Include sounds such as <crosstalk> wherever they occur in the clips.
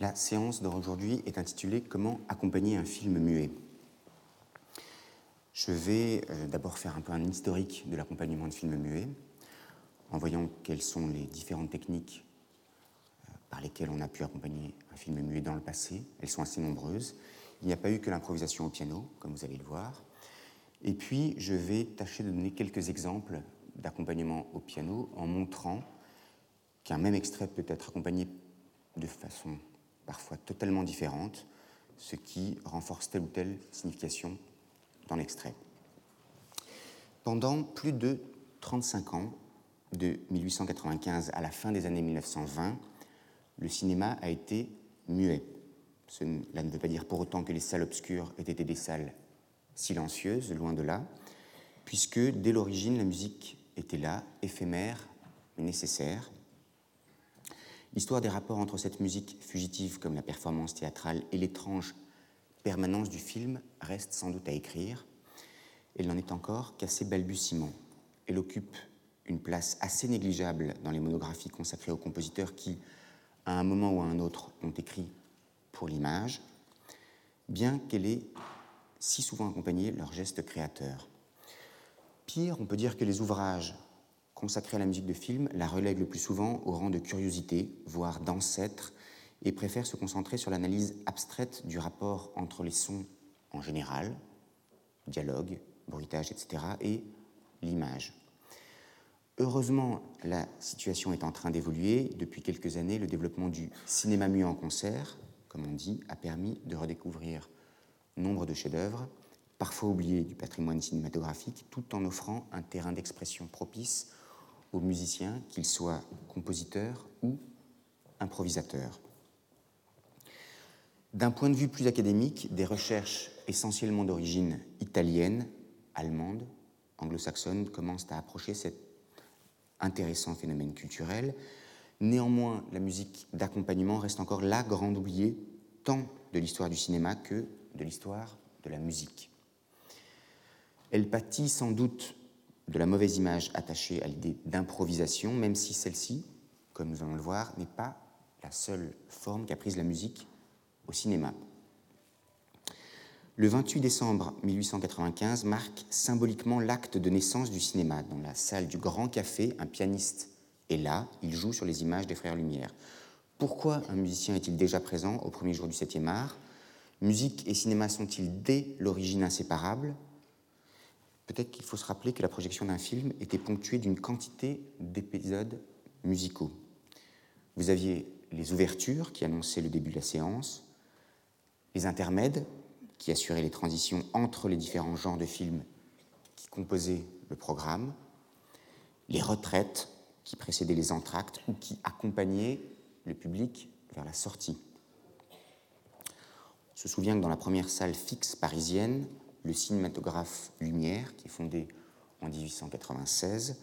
La séance d'aujourd'hui est intitulée Comment accompagner un film muet. Je vais euh, d'abord faire un peu un historique de l'accompagnement de films muets, en voyant quelles sont les différentes techniques euh, par lesquelles on a pu accompagner un film muet dans le passé. Elles sont assez nombreuses. Il n'y a pas eu que l'improvisation au piano, comme vous allez le voir. Et puis, je vais tâcher de donner quelques exemples d'accompagnement au piano en montrant qu'un même extrait peut être accompagné de façon parfois totalement différente, ce qui renforce telle ou telle signification dans l'extrait. Pendant plus de 35 ans, de 1895 à la fin des années 1920, le cinéma a été muet. Cela ne veut pas dire pour autant que les salles obscures aient été des salles silencieuses, loin de là, puisque dès l'origine, la musique était là, éphémère, mais nécessaire. L'histoire des rapports entre cette musique fugitive comme la performance théâtrale et l'étrange permanence du film reste sans doute à écrire. Elle n'en est encore qu'à ses balbutiements. Elle occupe une place assez négligeable dans les monographies consacrées aux compositeurs qui, à un moment ou à un autre, ont écrit pour l'image, bien qu'elle ait si souvent accompagné leur geste créateur. Pire, on peut dire que les ouvrages consacrés à la musique de film la relèguent le plus souvent au rang de curiosité, voire d'ancêtre, et préfèrent se concentrer sur l'analyse abstraite du rapport entre les sons en général, dialogue, bruitage, etc., et l'image. Heureusement, la situation est en train d'évoluer. Depuis quelques années, le développement du cinéma muet en concert, comme on dit, a permis de redécouvrir nombre de chefs-d'œuvre, parfois oubliés du patrimoine cinématographique, tout en offrant un terrain d'expression propice aux musiciens, qu'ils soient compositeurs ou improvisateurs. D'un point de vue plus académique, des recherches essentiellement d'origine italienne, allemande, anglo-saxonne commencent à approcher cet intéressant phénomène culturel. Néanmoins, la musique d'accompagnement reste encore la grande oubliée, tant de l'histoire du cinéma que de l'histoire de la musique. Elle pâtit sans doute de la mauvaise image attachée à l'idée d'improvisation, même si celle-ci, comme nous allons le voir, n'est pas la seule forme qu'a prise la musique au cinéma. Le 28 décembre 1895 marque symboliquement l'acte de naissance du cinéma. Dans la salle du Grand Café, un pianiste est là, il joue sur les images des Frères Lumière. Pourquoi un musicien est-il déjà présent au premier jour du 7e art? Musique et cinéma sont-ils dès l'origine inséparables? Peut-être qu'il faut se rappeler que la projection d'un film était ponctuée d'une quantité d'épisodes musicaux. Vous aviez les ouvertures qui annonçaient le début de la séance, les intermèdes qui assuraient les transitions entre les différents genres de films qui composaient le programme, les retraites qui précédaient les entractes ou qui accompagnaient le public vers la sortie. On se souvient que dans la première salle fixe parisienne, le cinématographe Lumière, qui est fondé en 1896,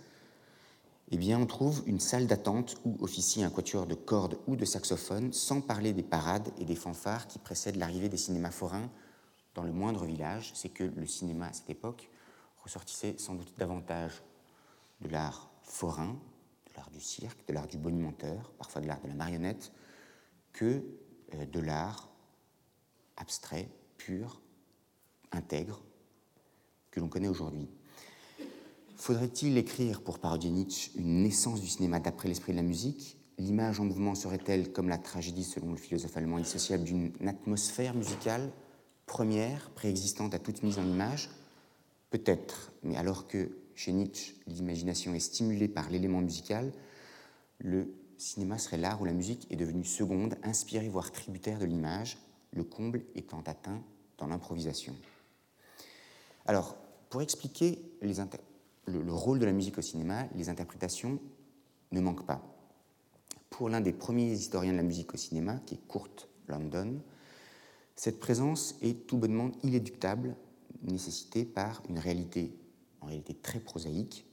eh bien, on trouve une salle d'attente où officie un quatuor de cordes ou de saxophones, sans parler des parades et des fanfares qui précèdent l'arrivée des cinémas forains dans le moindre village. C'est que le cinéma à cette époque ressortissait sans doute davantage de l'art forain, de l'art du cirque, de l'art du bonimenteur, parfois de l'art de la marionnette, que euh, de l'art abstrait, pur, intègre, que l'on connaît aujourd'hui. Faudrait-il écrire pour parodier Nietzsche une naissance du cinéma d'après l'esprit de la musique? L'image en mouvement serait-elle, comme la tragédie selon le philosophe allemand, indissociable d'une atmosphère musicale première, préexistante à toute mise en image? Peut-être, mais alors que chez Nietzsche, l'imagination est stimulée par l'élément musical, le cinéma serait l'art où la musique est devenue seconde, inspirée voire tributaire de l'image, le comble étant atteint dans l'improvisation. Alors, pour expliquer le, rôle de la musique au cinéma, les interprétations ne manquent pas. Pour l'un des premiers historiens de la musique au cinéma, qui est Kurt London, cette présence est tout bonnement inéductable, nécessitée par une réalité en réalité très prosaïque.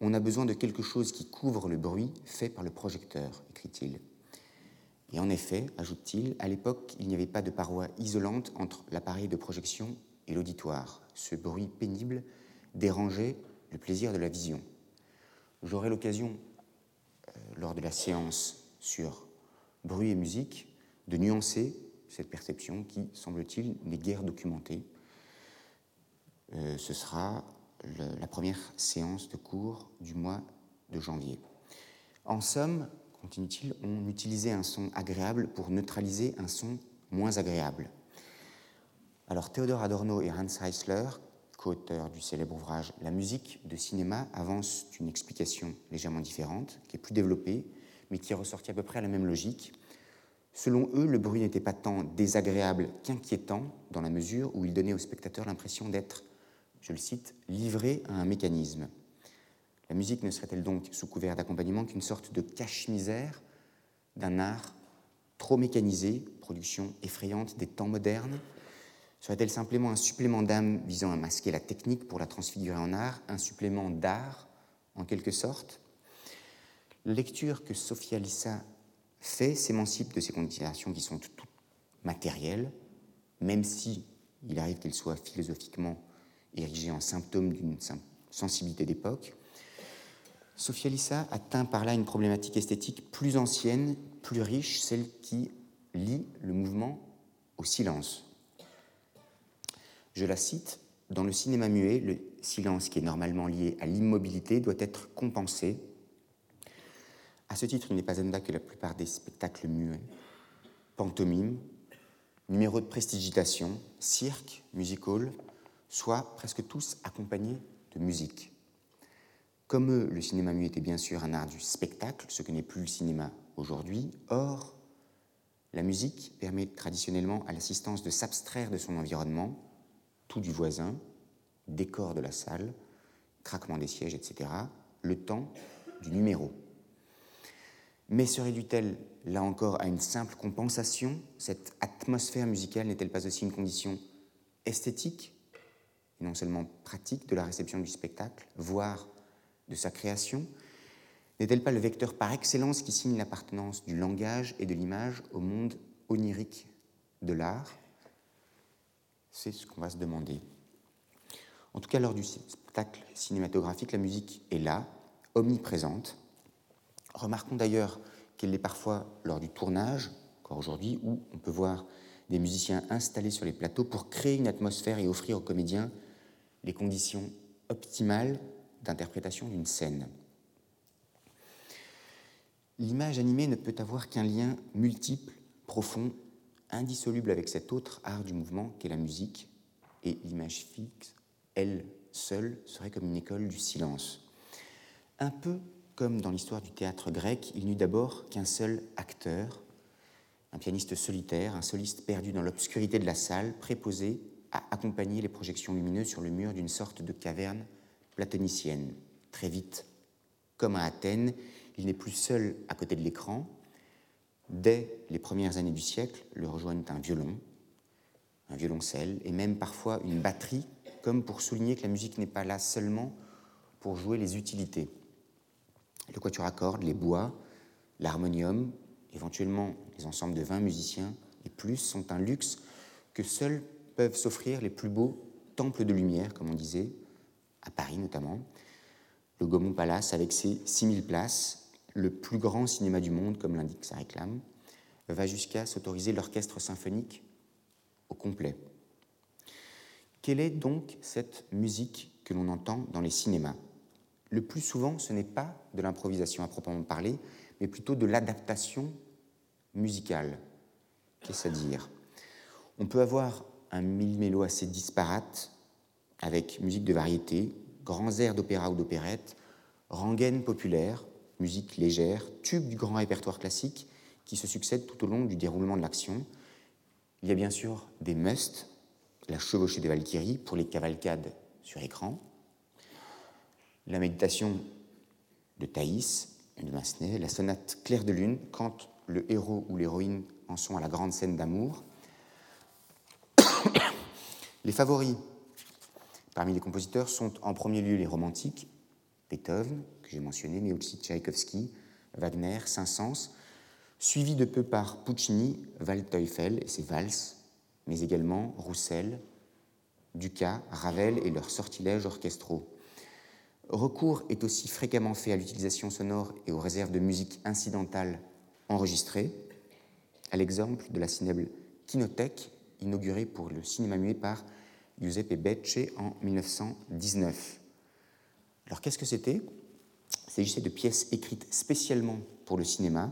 On a besoin de quelque chose qui couvre le bruit fait par le projecteur, écrit-il. Et en effet, ajoute-t-il, à l'époque, il n'y avait pas de paroi isolante entre l'appareil de projection et l'auditoire. Ce bruit pénible dérangeait le plaisir de la vision. J'aurai l'occasion, euh, lors de la séance sur bruit et musique, de nuancer cette perception qui, semble-t-il, n'est guère documentée. Euh, ce sera la première séance de cours du mois de janvier. En somme, continue-t-il, on utilisait un son agréable pour neutraliser un son moins agréable. Alors Théodore Adorno et Hans Heisler, co-auteurs du célèbre ouvrage La musique de cinéma, avancent une explication légèrement différente, qui est plus développée, mais qui est ressortie à peu près à la même logique. Selon eux, le bruit n'était pas tant désagréable qu'inquiétant, dans la mesure où il donnait au spectateur l'impression d'être, je le cite, livré à un mécanisme. La musique ne serait-elle donc, sous couvert d'accompagnement, qu'une sorte de cache-misère d'un art trop mécanisé, production effrayante des temps modernes Serait-elle simplement un supplément d'âme visant à masquer la technique pour la transfigurer en art, un supplément d'art en quelque sorte? La lecture que Sophia Lissa fait s'émancipe de ces considérations qui sont toutes matérielles, même si il arrive qu'elles soient philosophiquement érigées en symptômes d'une sensibilité d'époque. Sophia Lissa atteint par là une problématique esthétique plus ancienne, plus riche, celle qui lie le mouvement au silence. Je la cite, dans le cinéma muet, le silence qui est normalement lié à l'immobilité doit être compensé. À ce titre, il n'est pas anodin que la plupart des spectacles muets, pantomimes, numéros de prestigitation, cirque, music hall, soient presque tous accompagnés de musique. Comme eux, le cinéma muet était bien sûr un art du spectacle, ce que n'est plus le cinéma aujourd'hui. Or, la musique permet traditionnellement à l'assistance de s'abstraire de son environnement, tout du voisin, décor de la salle, craquement des sièges, etc., le temps du numéro. Mais se réduit-elle, là encore, à une simple compensation? Cette atmosphère musicale n'est-elle pas aussi une condition esthétique, et non seulement pratique, de la réception du spectacle, voire de sa création? N'est-elle pas le vecteur par excellence qui signe l'appartenance du langage et de l'image au monde onirique de l'art? C'est ce qu'on va se demander. En tout cas, lors du spectacle cinématographique, la musique est là, omniprésente. Remarquons d'ailleurs qu'elle l'est parfois lors du tournage, encore aujourd'hui, où on peut voir des musiciens installés sur les plateaux pour créer une atmosphère et offrir aux comédiens les conditions optimales d'interprétation d'une scène. L'image animée ne peut avoir qu'un lien multiple, profond, indissoluble avec cet autre art du mouvement qu'est la musique, et l'image fixe, elle seule, serait comme une école du silence. Un peu comme dans l'histoire du théâtre grec, il n'eut d'abord qu'un seul acteur, un pianiste solitaire, un soliste perdu dans l'obscurité de la salle, préposé à accompagner les projections lumineuses sur le mur d'une sorte de caverne platonicienne. Très vite, comme à Athènes, il n'est plus seul à côté de l'écran. Dès les premières années du siècle, le rejoignent un violon, un violoncelle et même parfois une batterie, comme pour souligner que la musique n'est pas là seulement pour jouer les utilités. Le quatuor à cordes, les bois, l'harmonium, éventuellement les ensembles de 20 musiciens et plus sont un luxe que seuls peuvent s'offrir les plus beaux temples de lumière, comme on disait, à Paris notamment. Le Gaumont Palace, avec ses 6000 places, le plus grand cinéma du monde, comme l'indique sa réclame, va jusqu'à s'autoriser l'orchestre symphonique au complet. Quelle est donc cette musique que l'on entend dans les cinémas? Le plus souvent, ce n'est pas de l'improvisation à proprement parler, mais plutôt de l'adaptation musicale. Qu'est-ce à dire? On peut avoir un mille-mélo assez disparate, avec musique de variété, grands airs d'opéra ou d'opérette, rengaines populaires, musique légère, tubes du grand répertoire classique qui se succèdent tout au long du déroulement de l'action. Il y a bien sûr des musts, la chevauchée des Valkyries pour les cavalcades sur écran, la méditation de Thaïs, de Massenet, la sonate Claire de Lune, quand le héros ou l'héroïne en sont à la grande scène d'amour. <coughs> les favoris Parmi les compositeurs sont en premier lieu les romantiques, Beethoven, que j'ai mentionné, mais aussi Tchaïkovski, Wagner, Saint-Saëns, suivi de peu par Puccini, Waldteufel et ses valses, mais également Roussel, Dukas, Ravel et leurs sortilèges orchestraux. Recours est aussi fréquemment fait à l'utilisation sonore et aux réserves de musique incidentale enregistrées. à l'exemple de la cinéble Kinothèque, inaugurée pour le cinéma muet par Giuseppe Becce en 1919. Alors qu'est-ce que c'était? S'agissait de pièces écrites spécialement pour le cinéma,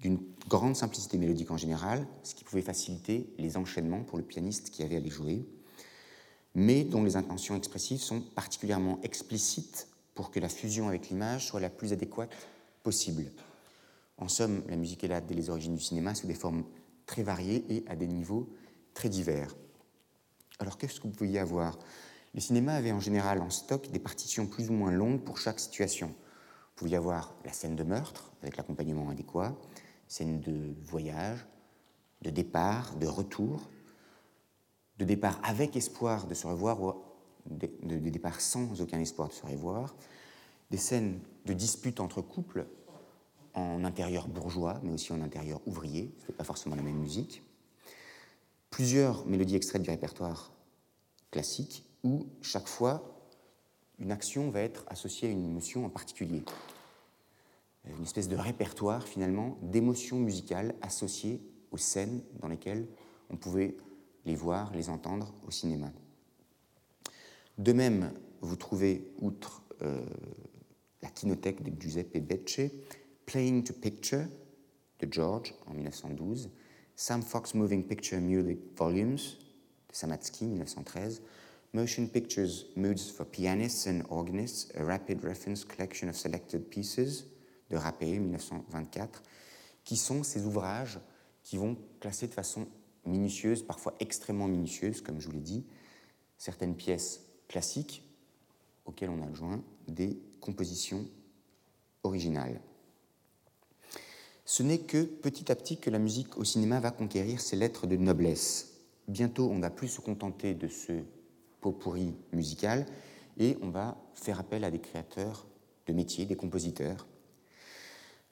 d'une grande simplicité mélodique en général, ce qui pouvait faciliter les enchaînements pour le pianiste qui avait à les jouer, mais dont les intentions expressives sont particulièrement explicites pour que la fusion avec l'image soit la plus adéquate possible. En somme, la musique est là dès les origines du cinéma sous des formes très variées et à des niveaux très divers. Alors qu'est-ce que vous pouviez avoir Le cinéma avait en général en stock des partitions plus ou moins longues pour chaque situation. Vous pouviez avoir la scène de meurtre avec l'accompagnement adéquat, scène de voyage, de départ, de retour, de départ avec espoir de se revoir ou de, départ sans aucun espoir de se revoir, des scènes de dispute entre couples en intérieur bourgeois, mais aussi en intérieur ouvrier, ce n'est pas forcément la même musique, plusieurs mélodies extraites du répertoire classique, où chaque fois une action va être associée à une émotion en particulier. Une espèce de répertoire finalement d'émotions musicales associées aux scènes dans lesquelles on pouvait les voir, les entendre au cinéma. De même, vous trouvez, outre euh, la kinothèque de Giuseppe Becce, Playing to Picture de George en 1912, Sam Fox Moving Picture Music Volumes de Samatsky 1913, Motion Pictures Moods for Pianists and Organists, a Rapid Reference Collection of Selected Pieces de Rappé 1924, qui sont ces ouvrages qui vont classer de façon minutieuse, parfois extrêmement minutieuse, comme je vous l'ai dit, certaines pièces classiques auxquelles on adjoint des compositions originales. Ce n'est que petit à petit que la musique au cinéma va conquérir ses lettres de noblesse. Bientôt, on ne va plus se contenter de ce pourri musical et on va faire appel à des créateurs de métiers, des compositeurs.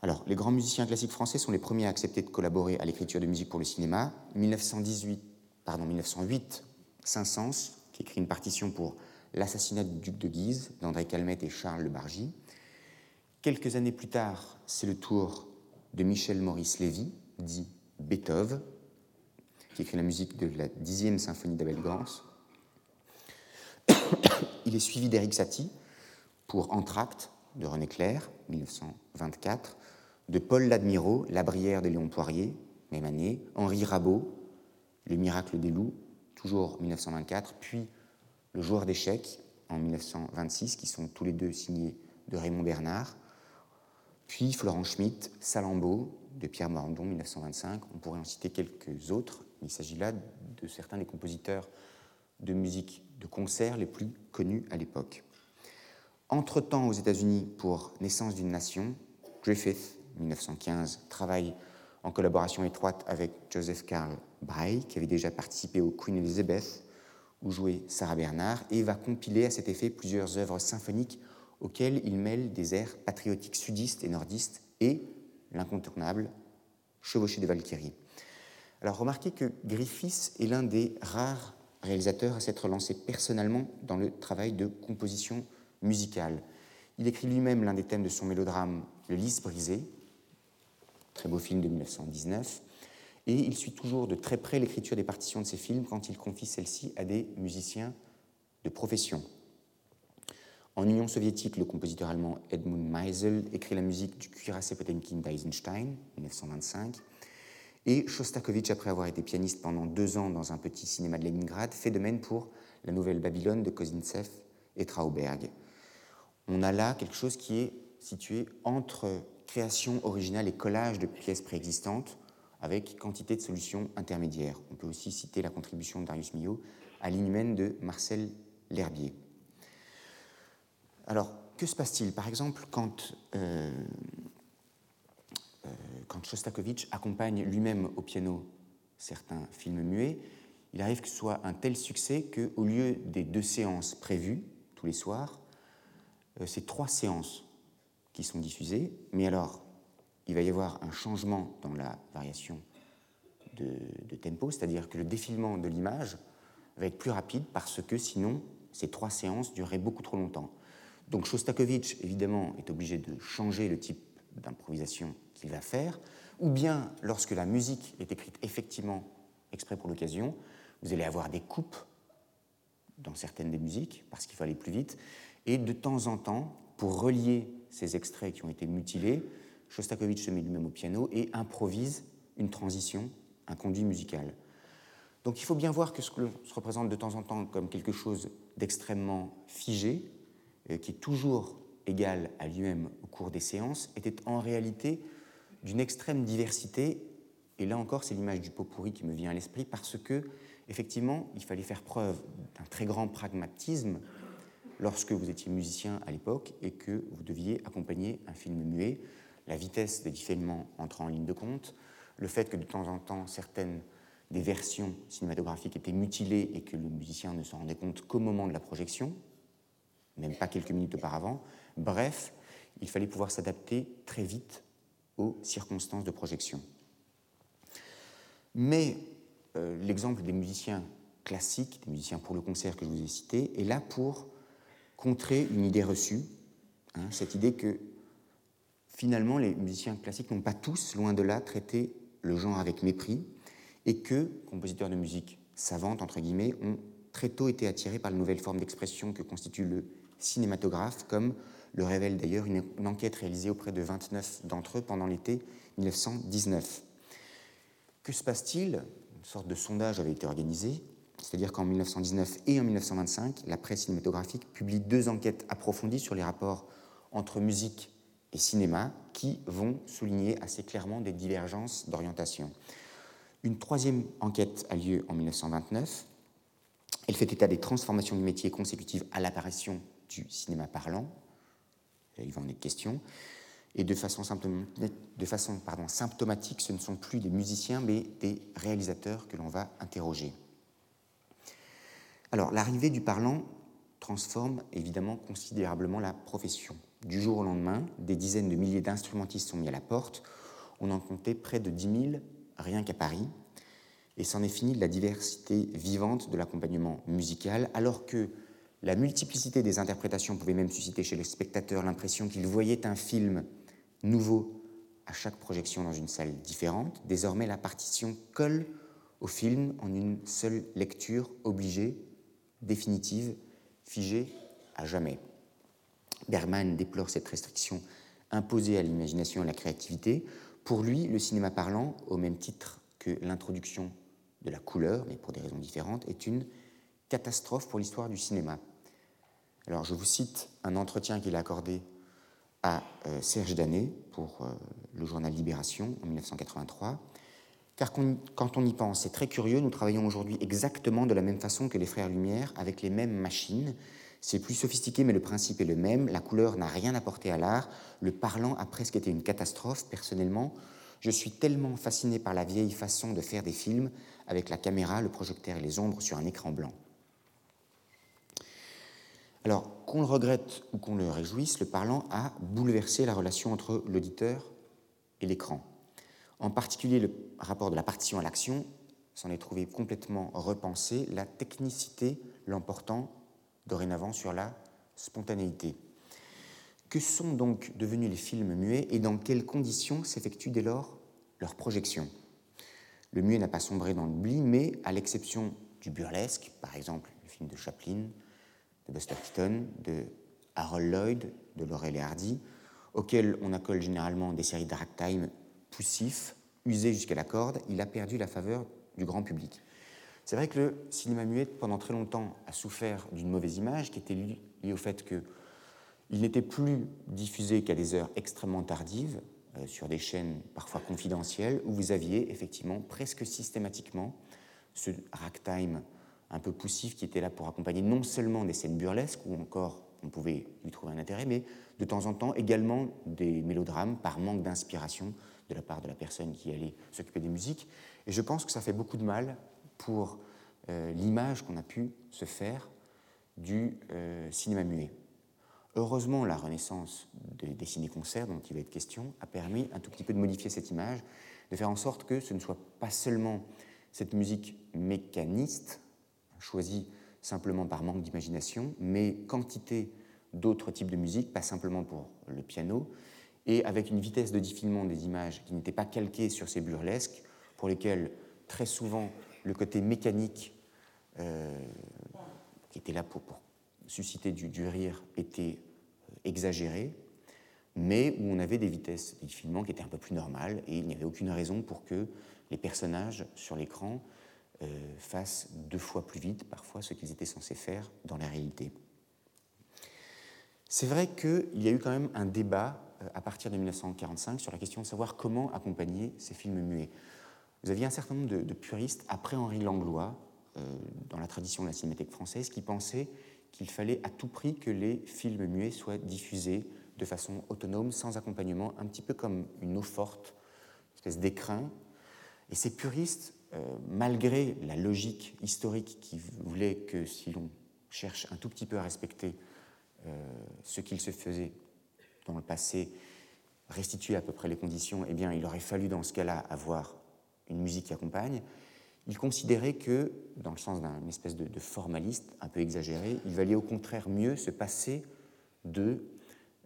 Alors, les grands musiciens classiques français sont les premiers à accepter de collaborer à l'écriture de musique pour le cinéma. 1918, pardon, 1908, Saint-Saëns, qui écrit une partition pour L'assassinat du duc de Guise d'André Calmette et Charles Le Bargy. Quelques années plus tard, c'est le tour de Michel Maurice Lévy, dit Beethoven, qui écrit la musique de la dixième symphonie d'Abel Gans. <coughs> Il est suivi d'Éric Satie pour Entracte de René Clair, 1924, de Paul Ladmirault, La Brière de Léon Poirier, même année, Henri Rabault, Le miracle des loups, toujours 1924, puis Le joueur d'échecs en 1926, qui sont tous les deux signés de Raymond Bernard, puis Florent Schmitt, Salambo de Pierre Morandon, 1925. On pourrait en citer quelques autres. Il s'agit là de certains des compositeurs de musique de concert les plus connus à l'époque. Entre-temps, aux États-Unis, pour Naissance d'une nation, Griffith, 1915, travaille en collaboration étroite avec Joseph Carl Bray, qui avait déjà participé au Queen Elizabeth, où jouait Sarah Bernard, et va compiler à cet effet plusieurs œuvres symphoniques auxquelles il mêle des airs patriotiques sudistes et nordistes et l'incontournable Chevauché de Valkyrie. Alors remarquez que Griffiths est l'un des rares réalisateurs à s'être lancé personnellement dans le travail de composition musicale. Il écrit lui-même l'un des thèmes de son mélodrame Le lys brisé, très beau film de 1919, et il suit toujours de très près l'écriture des partitions de ses films quand il confie celles-ci à des musiciens de profession. En Union soviétique, le compositeur allemand Edmund Meisel écrit la musique du cuirassé Potemkin d'Eisenstein, 1925. Et Shostakovich, après avoir été pianiste pendant deux ans dans un petit cinéma de Leningrad, fait de même pour la nouvelle Babylone de Kozintsev et Trauberg. On a là quelque chose qui est situé entre création originale et collage de pièces préexistantes, avec quantité de solutions intermédiaires. On peut aussi citer la contribution de Darius Milhaud à l'inhumaine de Marcel L'Herbier. Alors, que se passe-t-il? Par exemple, quand, euh, quand Shostakovich accompagne lui-même au piano certains films muets, il arrive que ce soit un tel succès qu'au lieu des deux séances prévues tous les soirs, euh, c'est trois séances qui sont diffusées, mais alors il va y avoir un changement dans la variation de, de tempo, c'est-à-dire que le défilement de l'image va être plus rapide parce que sinon ces trois séances dureraient beaucoup trop longtemps. Donc Shostakovich, évidemment, est obligé de changer le type d'improvisation qu'il va faire, ou bien lorsque la musique est écrite effectivement exprès pour l'occasion, vous allez avoir des coupes dans certaines des musiques, parce qu'il faut aller plus vite, et de temps en temps, pour relier ces extraits qui ont été mutilés, Shostakovich se met lui-même au piano et improvise une transition, un conduit musical. Donc il faut bien voir que ce que se représente de temps en temps comme quelque chose d'extrêmement figé, euh, qui est toujours égal à lui-même cours des séances, était en réalité d'une extrême diversité. Et là encore, c'est l'image du pot pourri qui me vient à l'esprit parce que, effectivement, il fallait faire preuve d'un très grand pragmatisme lorsque vous étiez musicien à l'époque et que vous deviez accompagner un film muet. La vitesse des différents entrant en ligne de compte, le fait que de temps en temps certaines des versions cinématographiques étaient mutilées et que le musicien ne s'en rendait compte qu'au moment de la projection, même pas quelques minutes auparavant. Bref, il fallait pouvoir s'adapter très vite aux circonstances de projection. Mais euh, l'exemple des musiciens classiques, des musiciens pour le concert que je vous ai cité, est là pour contrer une idée reçue, hein, cette idée que finalement les musiciens classiques n'ont pas tous, loin de là, traité le genre avec mépris, et que, compositeurs de musique savante, entre guillemets, ont très tôt été attirés par la nouvelle forme d'expression que constitue le cinématographe, comme le révèle d'ailleurs une, enquête réalisée auprès de 29 d'entre eux pendant l'été 1919. Que se passe-t-il? Une sorte de sondage avait été organisé, c'est-à-dire qu'en 1919 et en 1925, la presse cinématographique publie deux enquêtes approfondies sur les rapports entre musique et cinéma qui vont souligner assez clairement des divergences d'orientation. Une troisième enquête a lieu en 1929. Elle fait état des transformations du métier consécutives à l'apparition du cinéma parlant. Il va en être question. Et de façon, symptomatique, ce ne sont plus des musiciens, mais des réalisateurs que l'on va interroger. Alors, l'arrivée du parlant transforme évidemment considérablement la profession. Du jour au lendemain, des dizaines de milliers d'instrumentistes sont mis à la porte. On en comptait près de 10 000 rien qu'à Paris, et c'en est fini de la diversité vivante de l'accompagnement musical, alors que la multiplicité des interprétations pouvait même susciter chez les spectateurs l'impression qu'ils voyaient un film nouveau à chaque projection dans une salle différente. Désormais, la partition colle au film en une seule lecture obligée, définitive, figée à jamais. Berman déplore cette restriction imposée à l'imagination et à la créativité pour lui, le cinéma parlant, au même titre que l'introduction de la couleur, mais pour des raisons différentes, est une catastrophe pour l'histoire du cinéma. Alors je vous cite un entretien qu'il a accordé à euh, Serge Danet pour euh, le journal Libération en 1983. Car quand on y pense, c'est très curieux, nous travaillons aujourd'hui exactement de la même façon que les frères Lumière, avec les mêmes machines, c'est plus sophistiqué, mais le principe est le même. La couleur n'a rien apporté à l'art. Le parlant a presque été une catastrophe. Personnellement, je suis tellement fasciné par la vieille façon de faire des films avec la caméra, le projecteur et les ombres sur un écran blanc. Alors, qu'on le regrette ou qu'on le réjouisse, le parlant a bouleversé la relation entre l'auditeur et l'écran. En particulier, le rapport de la partition à l'action s'en est trouvé complètement repensé, la technicité l'emportant dorénavant sur la spontanéité. Que sont donc devenus les films muets et dans quelles conditions s'effectue dès lors leur projection Le muet n'a pas sombré dans l'oubli, mais à l'exception du burlesque, par exemple le film de Chaplin, de Buster Keaton, de Harold Lloyd, de Laurel et Hardy, auquel on accole généralement des séries de ragtime poussifs, usés jusqu'à la corde, il a perdu la faveur du grand public. C'est vrai que le cinéma muet, pendant très longtemps, a souffert d'une mauvaise image qui était liée au fait qu'il n'était plus diffusé qu'à des heures extrêmement tardives, euh, sur des chaînes parfois confidentielles, où vous aviez effectivement presque systématiquement ce ragtime un peu poussif qui était là pour accompagner non seulement des scènes burlesques, où encore on pouvait lui trouver un intérêt, mais de temps en temps également des mélodrames par manque d'inspiration de la part de la personne qui allait s'occuper des musiques. Et je pense que ça fait beaucoup de mal pour euh, l'image qu'on a pu se faire du euh, cinéma muet. Heureusement, la renaissance des, ciné-concerts dont il va être question a permis un tout petit peu de modifier cette image, de faire en sorte que ce ne soit pas seulement cette musique mécaniste, choisie simplement par manque d'imagination, mais quantité d'autres types de musique, pas simplement pour le piano, et avec une vitesse de défilement des images qui n'était pas calquée sur ces burlesques, pour lesquels très souvent le côté mécanique euh, qui était là pour, susciter du, rire était euh, exagéré, mais où on avait des vitesses de défilement qui étaient un peu plus normales et il n'y avait aucune raison pour que les personnages sur l'écran fassent deux fois plus vite parfois ce qu'ils étaient censés faire dans la réalité. C'est vrai qu'il y a eu quand même un débat euh, à partir de 1945 sur la question de savoir comment accompagner ces films muets. Vous aviez un certain nombre de, puristes, après Henri Langlois, euh, dans la tradition de la cinémathèque française, qui pensaient qu'il fallait à tout prix que les films muets soient diffusés de façon autonome, sans accompagnement, un petit peu comme une eau forte, une espèce d'écrin. Et ces puristes, euh, malgré la logique historique qui voulait que si l'on cherche un tout petit peu à respecter ce qu'il se faisait dans le passé restituer à peu près les conditions, eh bien, il aurait fallu dans ce cas-là avoir une musique qui accompagne. Il considérait que, dans le sens d'un espèce de, formaliste un peu exagéré, il valait au contraire mieux se passer de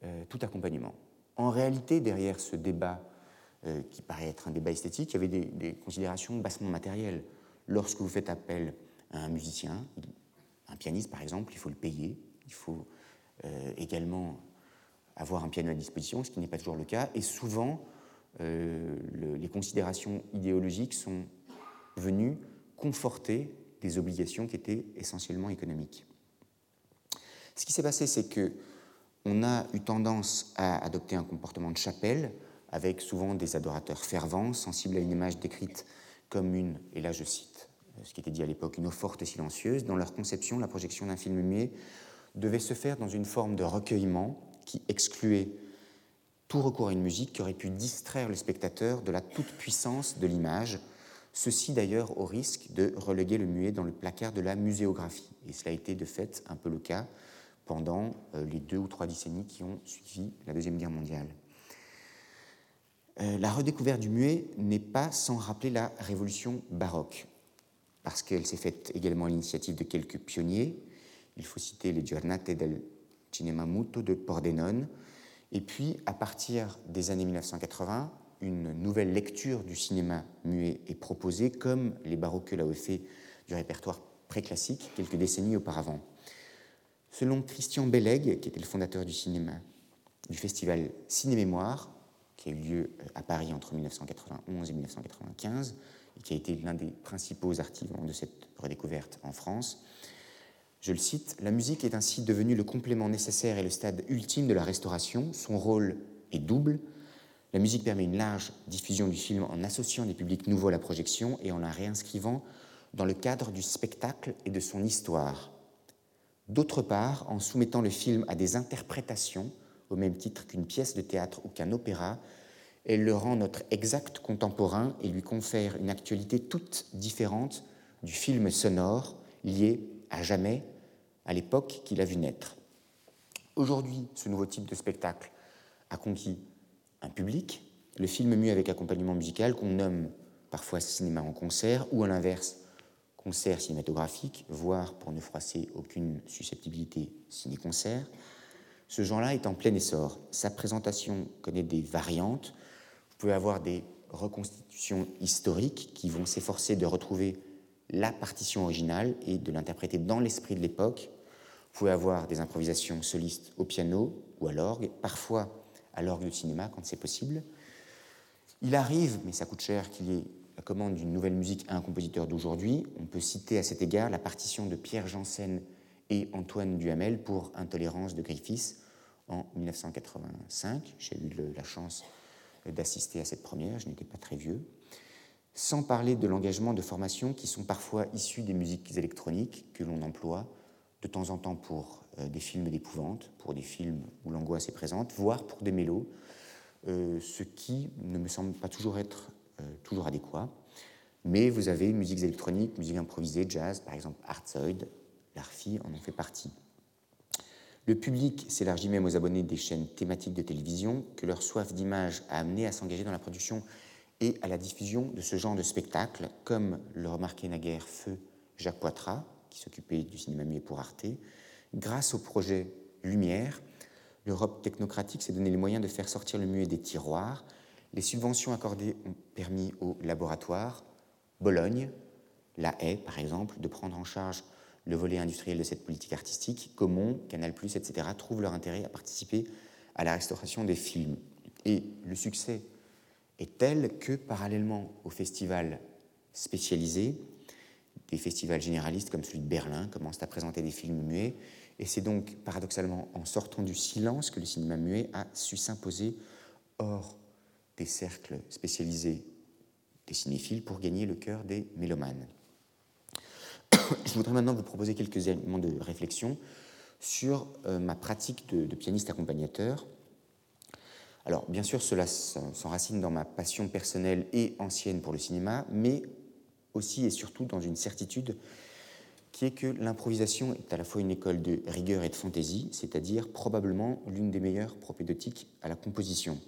euh, tout accompagnement. En réalité, derrière ce débat, euh, qui paraît être un débat esthétique, il y avait des, considérations bassement matérielles. Lorsque vous faites appel à un musicien, un pianiste par exemple, il faut le payer, il faut euh, également avoir un piano à disposition, ce qui n'est pas toujours le cas, et souvent euh, les considérations idéologiques sont venues conforter des obligations qui étaient essentiellement économiques. Ce qui s'est passé, c'est que on a eu tendance à adopter un comportement de chapelle, avec souvent des adorateurs fervents, sensibles à une image décrite comme une, et là je cite ce qui était dit à l'époque, une eau forte et silencieuse. Dans leur conception, la projection d'un film muet devait se faire dans une forme de recueillement qui excluait tout recours à une musique qui aurait pu distraire le spectateur de la toute-puissance de l'image, ceci d'ailleurs au risque de reléguer le muet dans le placard de la muséographie. Et cela a été de fait un peu le cas pendant euh, les deux ou trois décennies qui ont suivi la Deuxième Guerre mondiale. Euh, la redécouverte du muet n'est pas sans rappeler la révolution baroque, parce qu'elle s'est faite également à l'initiative de quelques pionniers. Il faut citer les Giornate del Cinema Muto de Pordenone. Et puis, à partir des années 1980, une nouvelle lecture du cinéma muet est proposée, comme les baroques l'avaient fait du répertoire préclassique quelques décennies auparavant. Selon Christian Belleg, qui était le fondateur du cinéma, du festival Ciné-Mémoire, qui a eu lieu à Paris entre 1991 et 1995, et qui a été l'un des principaux artisans de cette redécouverte en France, je le cite, La musique est ainsi devenue le complément nécessaire et le stade ultime de la restauration. Son rôle est double. La musique permet une large diffusion du film en associant des publics nouveaux à la projection et en la réinscrivant dans le cadre du spectacle et de son histoire. D'autre part, en soumettant le film à des interprétations, au même titre qu'une pièce de théâtre ou qu'un opéra, elle le rend notre exact contemporain et lui confère une actualité toute différente du film sonore lié à jamais à l'époque qu'il a vu naître. Aujourd'hui, ce nouveau type de spectacle a conquis un public, le film muet avec accompagnement musical qu'on nomme parfois cinéma en concert ou à l'inverse concert cinématographique, voire pour ne froisser aucune susceptibilité ciné-concert. Ce genre-là est en plein essor. Sa présentation connaît des variantes. Vous pouvez avoir des reconstitutions historiques qui vont s'efforcer de retrouver la partition originale et de l'interpréter dans l'esprit de l'époque. Vous pouvez avoir des improvisations solistes au piano ou à l'orgue, parfois à l'orgue de cinéma quand c'est possible. Il arrive, mais ça coûte cher, qu'il y ait la commande d'une nouvelle musique à un compositeur d'aujourd'hui. On peut citer à cet égard la partition de Pierre Janssen et Antoine Duhamel pour Intolérance de Griffiths en 1985. J'ai eu la chance d'assister à cette première, je n'étais pas très vieux sans parler de l'engagement de formations qui sont parfois issues des musiques électroniques que l'on emploie de temps en temps pour euh, des films d'épouvante, pour des films où l'angoisse est présente, voire pour des mélos, euh, ce qui ne me semble pas toujours être euh, toujours adéquat. Mais vous avez musiques électroniques, musique improvisée, jazz, par exemple Artsoid, l'ARFI en ont fait partie. Le public s'élargit même aux abonnés des chaînes thématiques de télévision que leur soif d'image a amené à s'engager dans la production et à la diffusion de ce genre de spectacle, comme le remarquait naguère Feu Jacques Poitras, qui s'occupait du cinéma muet pour Arte, grâce au projet Lumière, l'Europe technocratique s'est donné les moyens de faire sortir le muet des tiroirs. Les subventions accordées ont permis aux laboratoires, Bologne, La Haye par exemple, de prendre en charge le volet industriel de cette politique artistique. Comon, Canal, etc., trouvent leur intérêt à participer à la restauration des films. Et le succès est tel que, parallèlement aux festivals spécialisés, des festivals généralistes comme celui de Berlin commencent à présenter des films muets, et c'est donc paradoxalement en sortant du silence que le cinéma muet a su s'imposer hors des cercles spécialisés des cinéphiles pour gagner le cœur des mélomanes. <coughs> Je voudrais maintenant vous proposer quelques éléments de réflexion sur euh, ma pratique de, de pianiste accompagnateur. Alors, bien sûr, cela s'enracine dans ma passion personnelle et ancienne pour le cinéma, mais aussi et surtout dans une certitude qui est que l'improvisation est à la fois une école de rigueur et de fantaisie, c'est-à-dire probablement l'une des meilleures propédeutiques à la composition.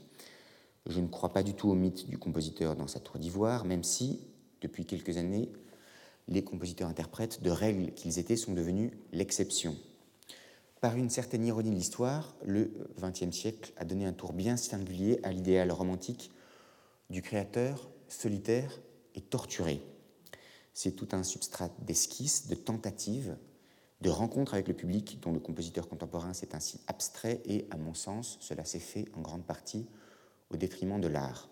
Je ne crois pas du tout au mythe du compositeur dans sa tour d'ivoire, même si, depuis quelques années, les compositeurs-interprètes, de règles qu'ils étaient, sont devenus l'exception. Par une certaine ironie de l'histoire, le XXe siècle a donné un tour bien singulier à l'idéal romantique du créateur solitaire et torturé c'est tout un substrat d'esquisse, de tentative, de rencontre avec le public dont le compositeur contemporain s'est ainsi abstrait et, à mon sens, cela s'est fait en grande partie au détriment de l'art.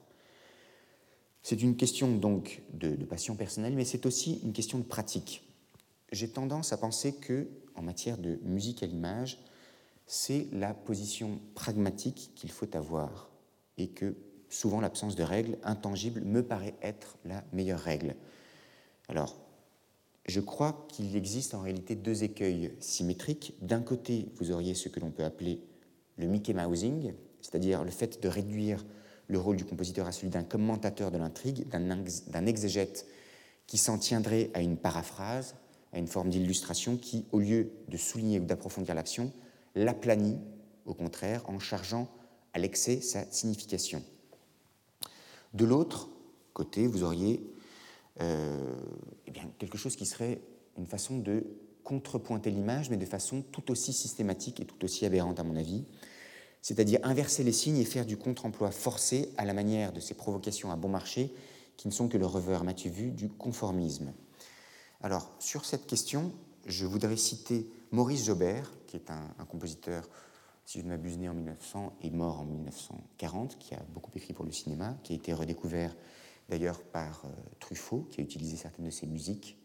C'est une question donc de, de passion personnelle, mais c'est aussi une question de pratique. J'ai tendance à penser que, en matière de musique à l'image, c'est la position pragmatique qu'il faut avoir et que souvent l'absence de règles intangibles me paraît être la meilleure règle. Alors, je crois qu'il existe en réalité deux écueils symétriques. D'un côté, vous auriez ce que l'on peut appeler le Mickey Mousing, c'est-à-dire le fait de réduire le rôle du compositeur à celui d'un commentateur de l'intrigue, d'un exégète qui s'en tiendrait à une paraphrase, à une forme d'illustration qui, au lieu de souligner ou d'approfondir l'action, l'aplanit, au contraire, en chargeant à l'excès sa signification. De l'autre côté, vous auriez euh, eh quelque chose qui serait une façon de contrepointer l'image, mais de façon tout aussi systématique et tout aussi aberrante à mon avis, c'est-à-dire inverser les signes et faire du contre-emploi forcé à la manière de ces provocations à bon marché qui ne sont que le revers m'as-tu vu du conformisme. Alors, sur cette question, je voudrais citer Maurice Jobert, qui est un, compositeur, si je ne m'abuse, né en 1900 et mort en 1940, qui a beaucoup écrit pour le cinéma, qui a été redécouvert d'ailleurs par euh, Truffaut, qui a utilisé certaines de ses musiques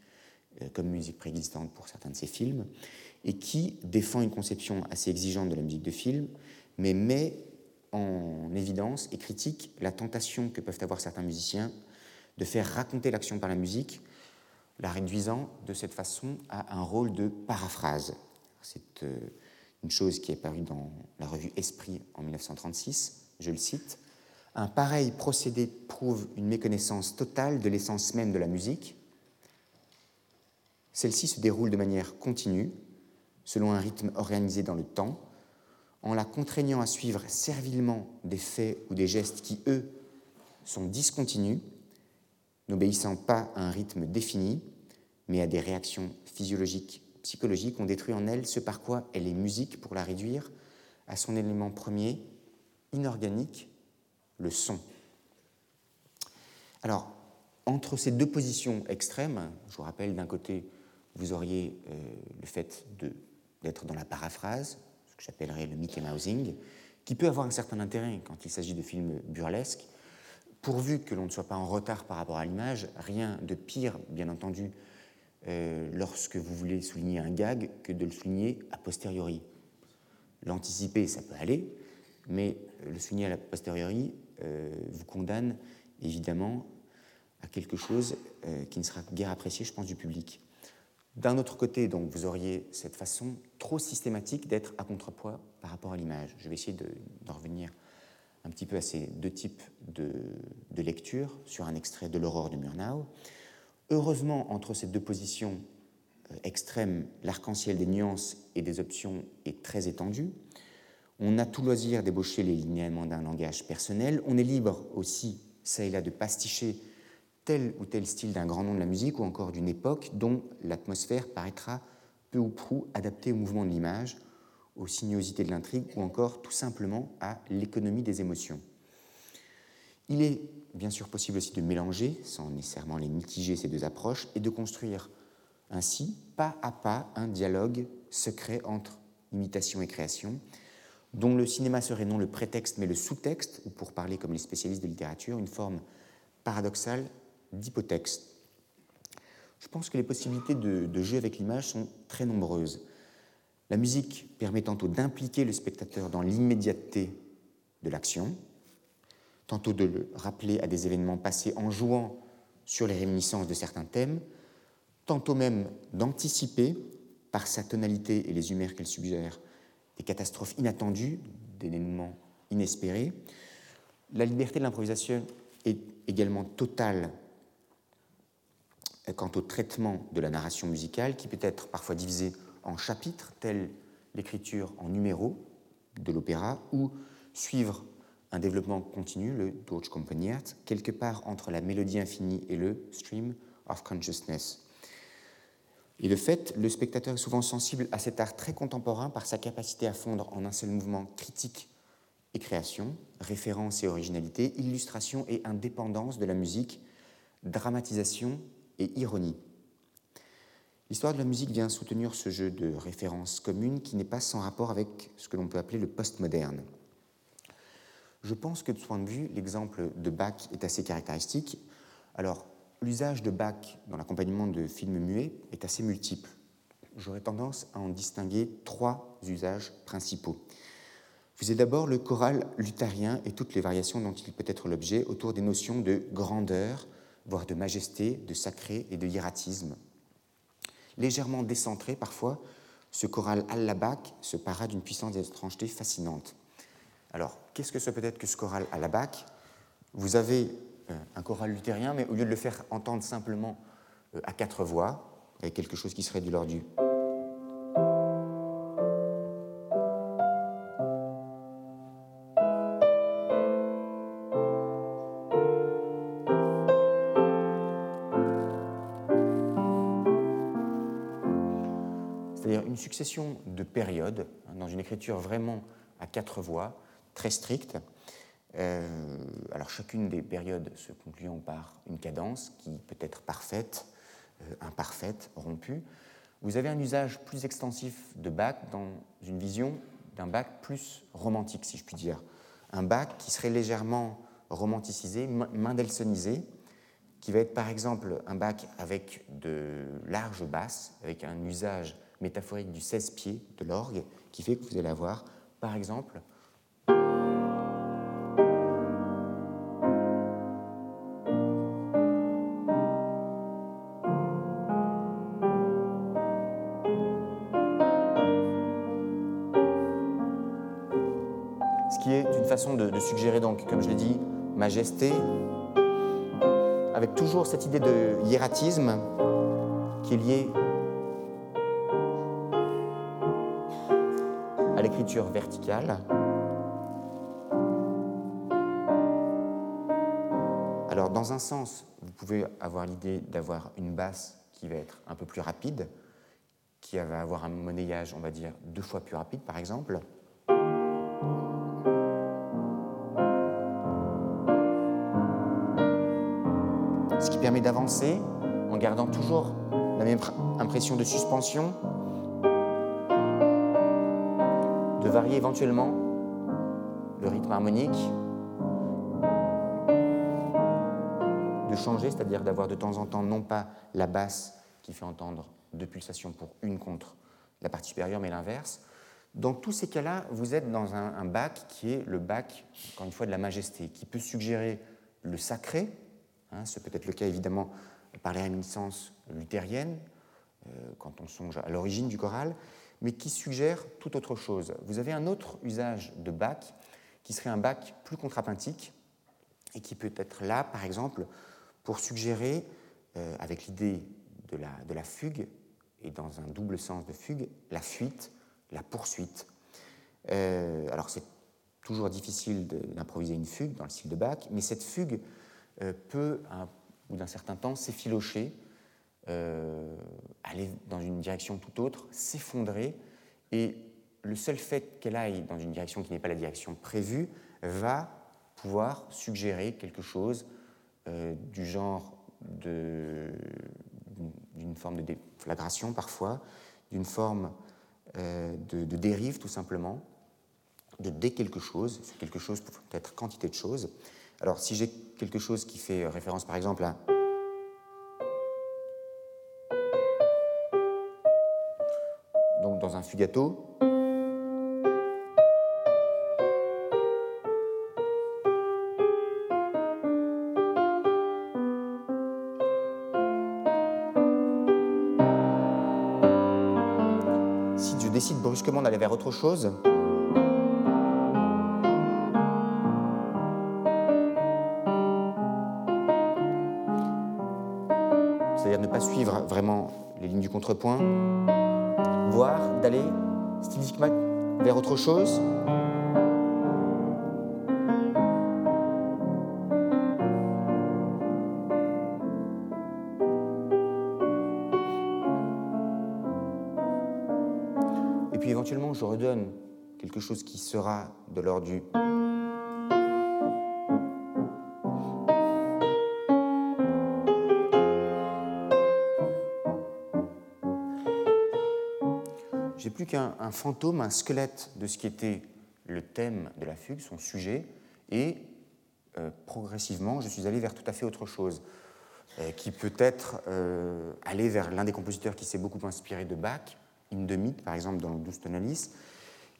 euh, comme musique préexistante pour certains de ses films, et qui défend une conception assez exigeante de la musique de film, mais met en évidence et critique la tentation que peuvent avoir certains musiciens de faire raconter l'action par la musique, la réduisant de cette façon à un rôle de paraphrase. C'est euh, une chose qui est parue dans la revue Esprit en 1936, je le cite. Un pareil procédé prouve une méconnaissance totale de l'essence même de la musique. Celle-ci se déroule de manière continue, selon un rythme organisé dans le temps, en la contraignant à suivre servilement des faits ou des gestes qui, eux, sont discontinus, n'obéissant pas à un rythme défini, mais à des réactions physiologiques, psychologiques, ont détruit en elle ce par quoi elle est musique pour la réduire à son élément premier, inorganique, le son. Alors, entre ces deux positions extrêmes, je vous rappelle, d'un côté, vous auriez euh, le fait d'être dans la paraphrase, que j'appellerais le Mickey Mousing, qui peut avoir un certain intérêt quand il s'agit de films burlesques, pourvu que l'on ne soit pas en retard par rapport à l'image, rien de pire, bien entendu, euh, lorsque vous voulez souligner un gag, que de le souligner a posteriori. L'anticiper, ça peut aller, mais le souligner a posteriori, euh, vous condamne évidemment à quelque chose euh, qui ne sera guère apprécié, je pense, du public. D'un autre côté, donc, vous auriez cette façon trop systématique d'être à contrepoids par rapport à l'image. Je vais essayer d'en revenir un petit peu à ces deux types de, de lecture sur un extrait de l'Aurore de Murnau. Heureusement, entre ces deux positions euh, extrêmes, l'arc-en-ciel des nuances et des options est très étendu. On a tout loisir d'ébaucher les linéaments d'un langage personnel. On est libre aussi, ça et là, de pasticher tel ou tel style d'un grand nom de la musique ou encore d'une époque dont l'atmosphère paraîtra peu ou prou adaptée au mouvement de l'image aux sinuosités de l'intrigue ou encore tout simplement à l'économie des émotions. Il est bien sûr possible aussi de mélanger, sans nécessairement les mitiger, ces deux approches, et de construire ainsi, pas à pas, un dialogue secret entre imitation et création, dont le cinéma serait non le prétexte mais le sous-texte, ou pour parler comme les spécialistes de littérature, une forme paradoxale d'hypotexte. Je pense que les possibilités de, de jeu avec l'image sont très nombreuses. La musique permet tantôt d'impliquer le spectateur dans l'immédiateté de l'action, tantôt de le rappeler à des événements passés en jouant sur les réminiscences de certains thèmes, tantôt même d'anticiper, par sa tonalité et les humeurs qu'elle suggère, des catastrophes inattendues, des événements inespérés. La liberté de l'improvisation est également totale quant au traitement de la narration musicale, qui peut être parfois divisée en chapitres, tels l'écriture en numéros de l'opéra, ou suivre un développement continu, le Durchkomponiert, quelque part entre la mélodie infinie et le stream of consciousness. Et de fait, le spectateur est souvent sensible à cet art très contemporain par sa capacité à fondre en un seul mouvement critique et création, référence et originalité, illustration et indépendance de la musique, dramatisation et ironie. L'histoire de la musique vient soutenir ce jeu de références communes qui n'est pas sans rapport avec ce que l'on peut appeler le postmoderne. Je pense que de ce point de vue, l'exemple de Bach est assez caractéristique. Alors, l'usage de Bach dans l'accompagnement de films muets est assez multiple. J'aurais tendance à en distinguer trois usages principaux. Vous avez d'abord le choral lutharien et toutes les variations dont il peut être l'objet autour des notions de grandeur, voire de majesté, de sacré et de hiératisme légèrement décentré parfois, ce choral Allabac se para d'une puissance d'étrangeté fascinante. Alors, qu'est-ce que ce peut être que ce choral Allabac Vous avez euh, un choral luthérien, mais au lieu de le faire entendre simplement euh, à quatre voix, avec quelque chose qui serait du l'ordre du de périodes, hein, dans une écriture vraiment à quatre voix, très stricte. Euh, alors chacune des périodes se concluant par une cadence qui peut être parfaite, euh, imparfaite, rompue. Vous avez un usage plus extensif de Bach dans une vision d'un Bach plus romantique, si je puis dire. Un Bach qui serait légèrement romanticisé, mendelsonisé, qui va être par exemple un Bach avec de larges basses, avec un usage métaphorique du 16 pieds de l'orgue qui fait que vous allez avoir, par exemple, ce qui est une façon de, suggérer donc, comme je l'ai dit, majesté, avec toujours cette idée de hiératisme qui est liée verticale. Alors dans un sens, vous pouvez avoir l'idée d'avoir une basse qui va être un peu plus rapide, qui va avoir un monnayage, on va dire, deux fois plus rapide par exemple. Ce qui permet d'avancer en gardant toujours la même impression de suspension de varier éventuellement le rythme harmonique, de changer, c'est-à-dire d'avoir de temps en temps non pas la basse qui fait entendre deux pulsations pour une contre la partie supérieure, mais l'inverse. Dans tous ces cas-là, vous êtes dans un, bac qui est le bac, encore une fois, de la majesté, qui peut suggérer le sacré, hein, c'est peut-être le cas évidemment par les réminiscences luthériennes, euh, quand on songe à l'origine du choral, mais qui suggère tout autre chose. Vous avez un autre usage de bac qui serait un bac plus contrapuntique et qui peut être là, par exemple, pour suggérer, euh, avec l'idée de la, fugue, et dans un double sens de fugue, la fuite, la poursuite. Euh, alors c'est toujours difficile d'improviser une fugue dans le style de Bach, mais cette fugue euh, peut, au bout d'un certain temps, s'effilocher euh, aller dans une direction tout autre, s'effondrer et le seul fait qu'elle aille dans une direction qui n'est pas la direction prévue va pouvoir suggérer quelque chose euh, du genre d'une forme de déflagration parfois, d'une forme euh, de, dérive tout simplement, de dé quelque chose, quelque chose peut être quantité de choses. Alors si j'ai quelque chose qui fait référence par exemple à dans un fugato, brusquement d'aller vers autre chose. C'est-à-dire ne pas suivre vraiment les lignes du contrepoint, voire d'aller stylistiquement vers autre chose. je redonne quelque chose qui sera de l'ordre du qu'un fantôme, un squelette de ce qui était le thème de la fugue, son sujet, et euh, progressivement, je suis allé vers tout à fait autre chose, euh, qui peut être euh, aller vers l'un des compositeurs qui s'est beaucoup inspiré de Bach, in par exemple, dans le douce tonalis,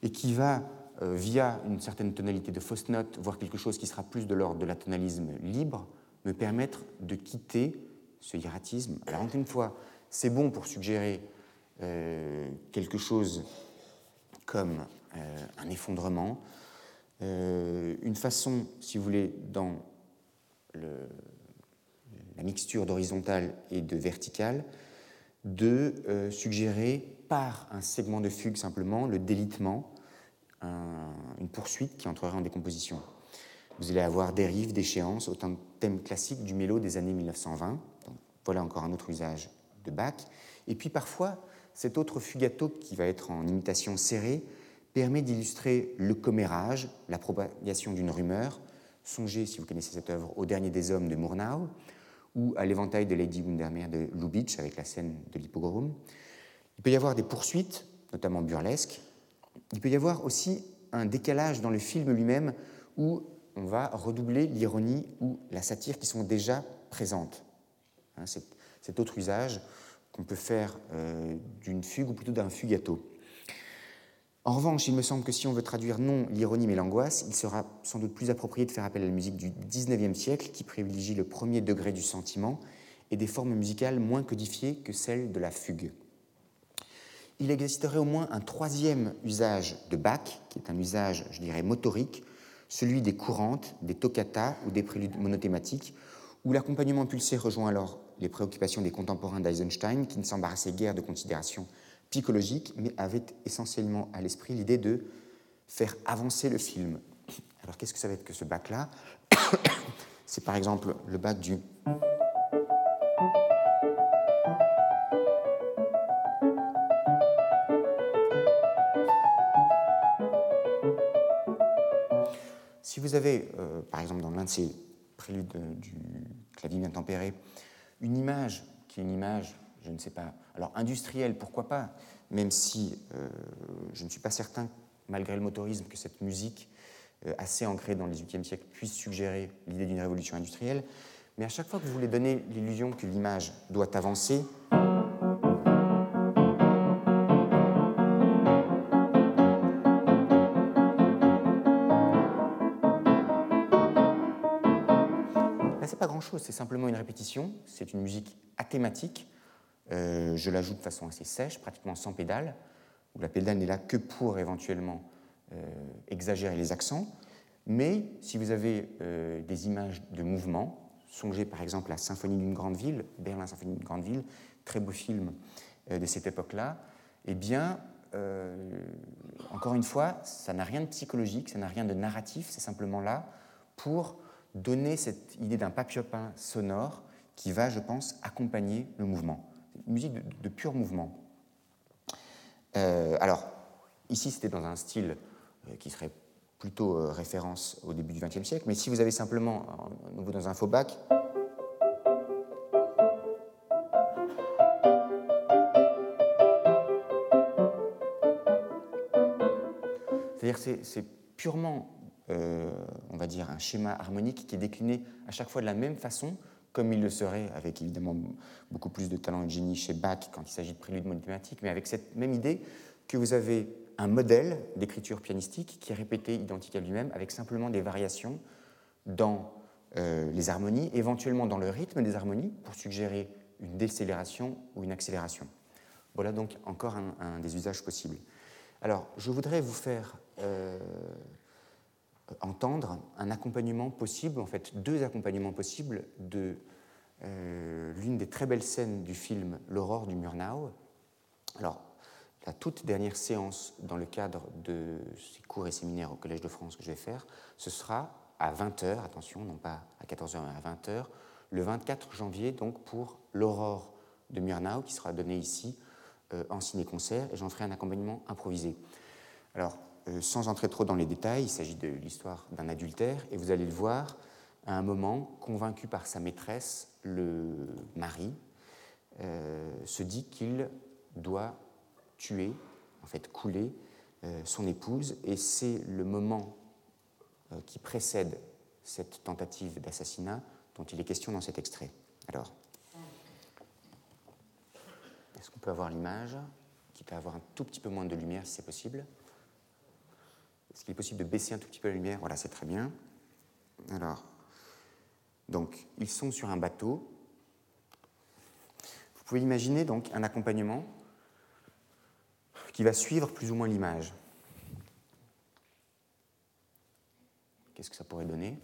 et qui va, via une certaine tonalité de fausse note, voir quelque chose qui sera plus de l'ordre de la tonalisme libre, me permettre de quitter ce hiératisme. Alors, encore une fois, c'est bon pour suggérer euh, quelque chose comme euh, un effondrement, une façon, si vous voulez, dans la mixture d'horizontale et de verticale, de suggérer par un segment de fugue simplement, le délitement, une poursuite qui entrerait en décomposition. Vous allez avoir dérive, déchéance, autant de thèmes classiques du mélo des années 1920. voilà encore un autre usage de Bach. Et puis parfois, cet autre fugato qui va être en imitation serrée permet d'illustrer le commérage, la propagation d'une rumeur. Songez, si vous connaissez cette œuvre, au Dernier des Hommes de Murnau ou à l'éventail de Lady Windermere de Lubitsch avec la scène de l'hippogrome. Il peut y avoir des poursuites, notamment burlesques. Il peut y avoir aussi un décalage dans le film lui-même où on va redoubler l'ironie ou la satire qui sont déjà présentes. Hein, cet autre usage qu'on peut faire euh, d'une fugue ou plutôt d'un fugato. En revanche, il me semble que si on veut traduire non l'ironie mais l'angoisse, il sera sans doute plus approprié de faire appel à la musique du XIXe siècle qui privilégie le premier degré du sentiment et des formes musicales moins codifiées que celles de la fugue il existerait au moins un troisième usage de Bach, qui est un usage, je dirais, motorique, celui des courantes, des toccatas ou des préludes monothématiques, où l'accompagnement pulsé rejoint alors les préoccupations des contemporains d'Eisenstein, qui ne s'embarrassaient guère de considérations psychologiques, mais avaient essentiellement à l'esprit l'idée de faire avancer le film. Alors qu'est-ce que ça va être que ce Bach-là <coughs> C'est par exemple le Bach du... vous avez, euh, par exemple, dans l'un de ces préludes du clavier bien tempéré, une image qui est une image, je ne sais pas, alors industrielle, pourquoi pas, même si euh, je ne suis pas certain, malgré le motorisme, que cette musique euh, assez ancrée dans les 8e siècle puisse suggérer l'idée d'une révolution industrielle, mais à chaque fois que vous voulez donner l'illusion que l'image doit avancer, c'est simplement une répétition, c'est une musique athématique. Euh, je la joue de façon assez sèche, pratiquement sans pédale, où la pédale n'est là que pour éventuellement euh, exagérer les accents. Mais si vous avez euh, des images de mouvement, songez par exemple à Symphonie d'une grande ville, Berlin Symphonie d'une grande ville, très beau film de cette époque-là, eh bien, encore une fois, ça n'a rien de psychologique, ça n'a rien de narratif, c'est simplement là pour donner cette idée d'un papillopin sonore qui va, je pense, accompagner le mouvement. Une musique de, pur mouvement. Euh, alors, ici, c'était dans un style qui serait plutôt référence au début du XXe siècle, mais si vous avez simplement, dans un faux bac, c'est-à-dire c'est purement, euh, on va dire, un schéma harmonique qui est décliné à chaque fois de la même façon, comme il le serait, avec évidemment beaucoup plus de talent et de génie chez Bach quand il s'agit de préludes mathématiques, mais avec cette même idée que vous avez un modèle d'écriture pianistique qui est répété identique à lui-même, avec simplement des variations dans euh, les harmonies, éventuellement dans le rythme des harmonies, pour suggérer une décélération ou une accélération. Voilà donc encore un des usages possibles. Alors, je voudrais vous faire euh, entendre un accompagnement possible, en fait deux accompagnements possibles de euh, l'une des très belles scènes du film L'aurore du Murnau. Alors, la toute dernière séance dans le cadre de ces cours et séminaires au Collège de France que je vais faire, ce sera à 20h, attention, non pas à 14h mais à 20h, le 24 janvier, donc pour l'aurore de Murnau, qui sera donnée ici euh, en ciné-concert, et j'en ferai un accompagnement improvisé. Alors, sans entrer trop dans les détails, il s'agit de l'histoire d'un adultère, et vous allez le voir, à un moment, convaincu par sa maîtresse, le mari euh, se dit qu'il doit tuer, en fait couler, son épouse, et c'est le moment qui précède cette tentative d'assassinat dont il est question dans cet extrait. Alors, est-ce qu'on peut avoir l'image qui peut avoir un tout petit peu moins de lumière si c'est possible? Est-ce qu'il est possible de baisser un tout petit peu la lumière Voilà, c'est très bien. Alors, donc, ils sont sur un bateau. Vous pouvez imaginer donc un accompagnement qui va suivre plus ou moins l'image. Qu'est-ce que ça pourrait donner?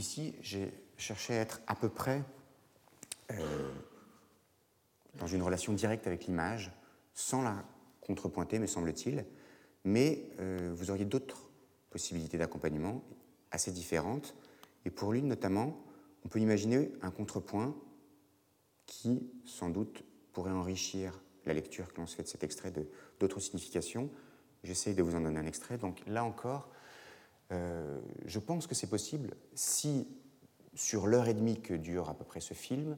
Ici, j'ai cherché à être à peu près euh, dans une relation directe avec l'image, sans la contrepointer, me semble-t-il. Mais euh, vous auriez d'autres possibilités d'accompagnement assez différentes. Et pour l'une notamment, on peut imaginer un contrepoint qui, sans doute, pourrait enrichir la lecture que l'on se fait de cet extrait d'autres significations. J'essaie de vous en donner un extrait. Donc là encore, euh, je pense que c'est possible si, sur l'heure et demie que dure à peu près ce film,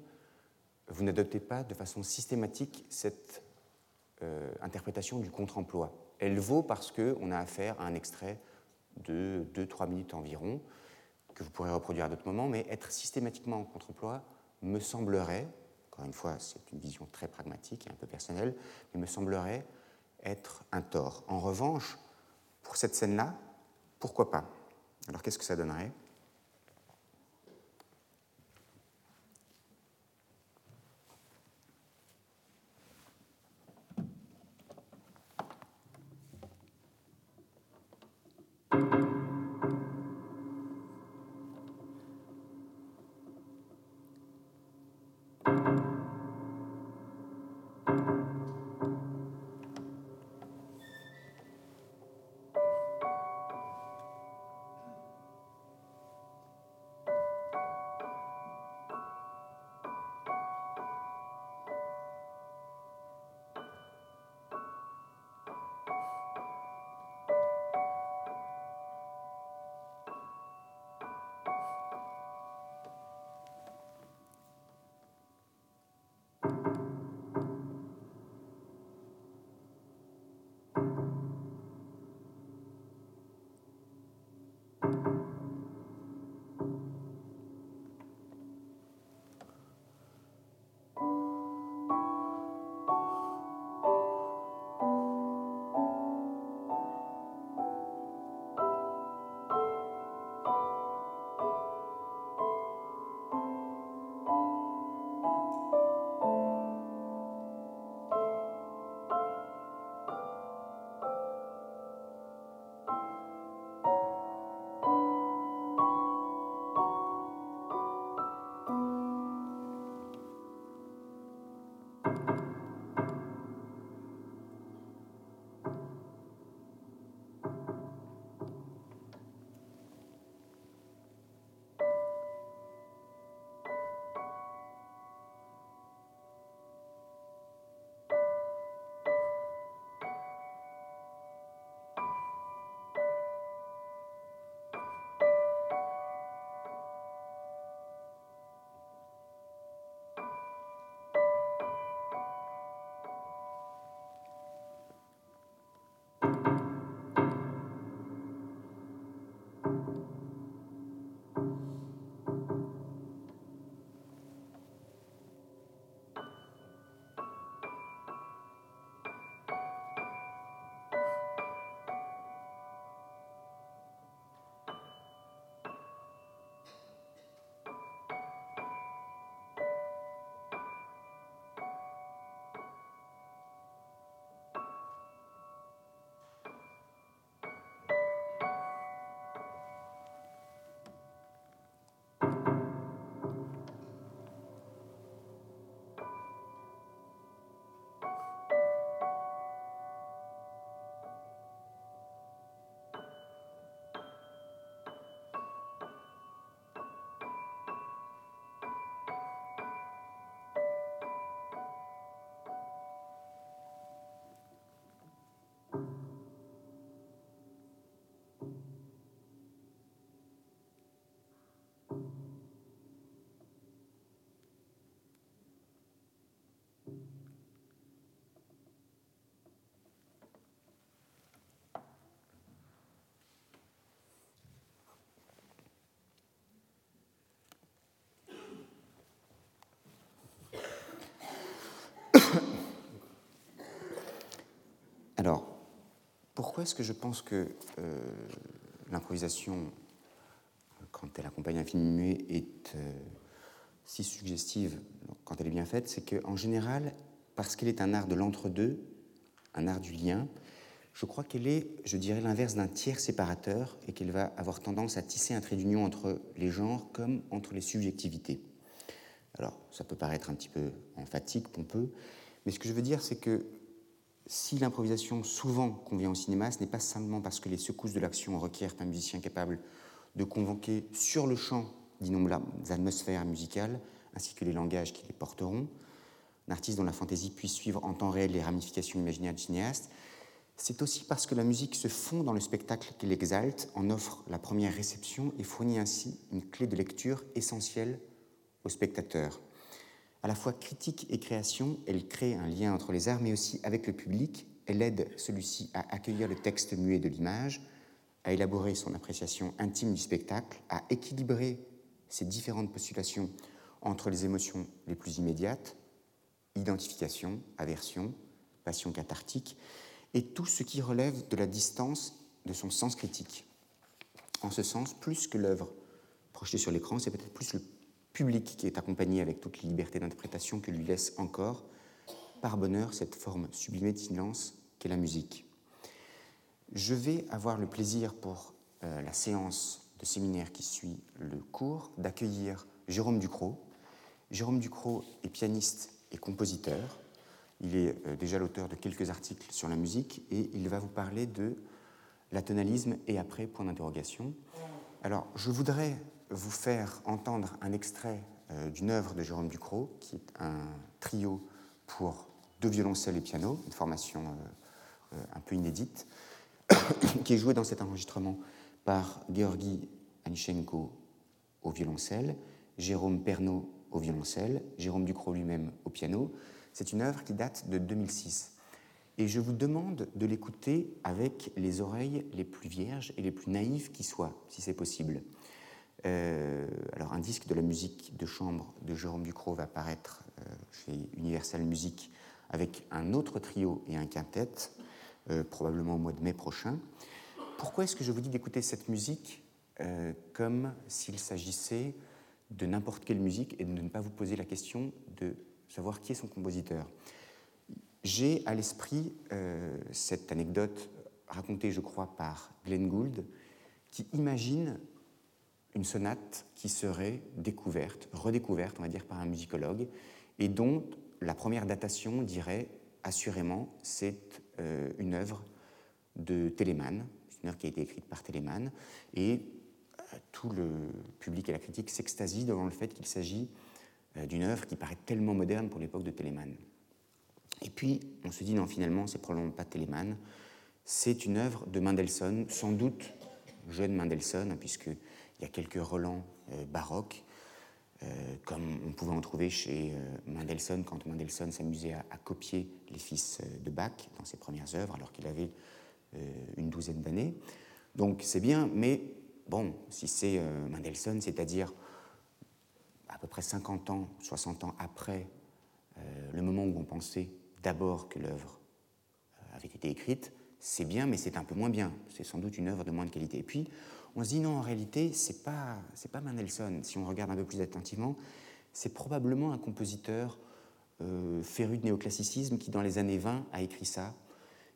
vous n'adoptez pas de façon systématique cette euh, interprétation du contre-emploi. Elle vaut parce qu'on a affaire à un extrait de 2-3 minutes environ, que vous pourrez reproduire à d'autres moments, mais être systématiquement en contre-emploi me semblerait, encore une fois, c'est une vision très pragmatique et un peu personnelle, mais me semblerait être un tort. En revanche, pour cette scène-là, pourquoi pas? Alors qu'est-ce que ça donnerait? Alors, pourquoi est-ce que je pense que euh, l'improvisation, quand elle accompagne un film muet, est euh, si suggestive quand elle est bien faite? C'est qu'en général, parce qu'elle est un art de l'entre-deux, un art du lien, je crois qu'elle est, je dirais, l'inverse d'un tiers séparateur et qu'elle va avoir tendance à tisser un trait d'union entre les genres comme entre les subjectivités. Alors, ça peut paraître un petit peu emphatique, pompeux, mais ce que je veux dire, c'est que si l'improvisation souvent convient au cinéma, ce n'est pas simplement parce que les secousses de l'action requièrent un musicien capable de convoquer sur le champ d'innombrables atmosphères musicales, ainsi que les langages qui les porteront, un artiste dont la fantaisie puisse suivre en temps réel les ramifications imaginaires du cinéaste, c'est aussi parce que la musique se fond dans le spectacle qu'il exalte, en offre la première réception et fournit ainsi une clé de lecture essentielle au spectateur. À la fois critique et création, elle crée un lien entre les arts, mais aussi avec le public. Elle aide celui-ci à accueillir le texte muet de l'image, à élaborer son appréciation intime du spectacle, à équilibrer ces différentes postulations entre les émotions les plus immédiates, identification, aversion, passion cathartique, et tout ce qui relève de la distance de son sens critique. En ce sens, plus que l'œuvre projetée sur l'écran, c'est peut-être plus le public qui est accompagné avec toute liberté d'interprétation que lui laisse encore, par bonheur, cette forme sublimée de silence qu'est la musique. Je vais avoir le plaisir pour euh, la séance de séminaire qui suit le cours d'accueillir Jérôme Ducrot. Jérôme Ducrot est pianiste et compositeur. Il est euh, déjà l'auteur de quelques articles sur la musique et il va vous parler de l'atonalisme et après, point d'interrogation. Alors, je voudrais vous faire entendre un extrait euh, d'une œuvre de Jérôme Ducrot, qui est un trio pour deux violoncelles et piano, une formation euh, un peu inédite, <coughs> qui est jouée dans cet enregistrement par Georgi Anichenko au violoncelle, Jérôme Pernaud au violoncelle, Jérôme Ducrot lui-même au piano, c'est une œuvre qui date de 2006. Et je vous demande de l'écouter avec les oreilles les plus vierges et les plus naïves qui soient, si c'est possible. Euh, alors, un disque de la musique de chambre de Jérôme Ducrot va paraître euh, chez Universal Music avec un autre trio et un quintet, euh, probablement au mois de mai prochain. Pourquoi est-ce que je vous dis d'écouter cette musique comme s'il s'agissait de n'importe quelle musique et de ne pas vous poser la question de savoir qui est son compositeur? J'ai à l'esprit euh, cette anecdote racontée, je crois, par Glenn Gould, qui imagine une sonate qui serait découverte, redécouverte, on va dire, par un musicologue, et dont la première datation dirait assurément c'est euh, une œuvre de Telemann, une œuvre qui a été écrite par Telemann, et euh, tout le public et la critique s'extasient devant le fait qu'il s'agit euh, d'une œuvre qui paraît tellement moderne pour l'époque de Telemann. Et puis, on se dit, non, finalement, c'est probablement pas Telemann, c'est une œuvre de Mendelssohn, sans doute jeune Mendelssohn, hein, puisqu'il y a quelques relents euh, baroques, euh, comme on pouvait en trouver chez Mendelssohn quand Mendelssohn s'amusait à, copier les fils de Bach dans ses premières œuvres, alors qu'il avait une douzaine d'années. Donc c'est bien, mais bon, si c'est Mendelssohn, c'est-à-dire à peu près 50 ans, 60 ans après euh, le moment où on pensait d'abord que l'œuvre euh, avait été écrite, c'est bien, mais c'est un peu moins bien. C'est sans doute une œuvre de moins de qualité. Et puis, on se dit non, en réalité, c'est pas, pas Mendelssohn. Si on regarde un peu plus attentivement, c'est probablement un compositeur euh, féru de néoclassicisme qui, dans les années 20, a écrit ça.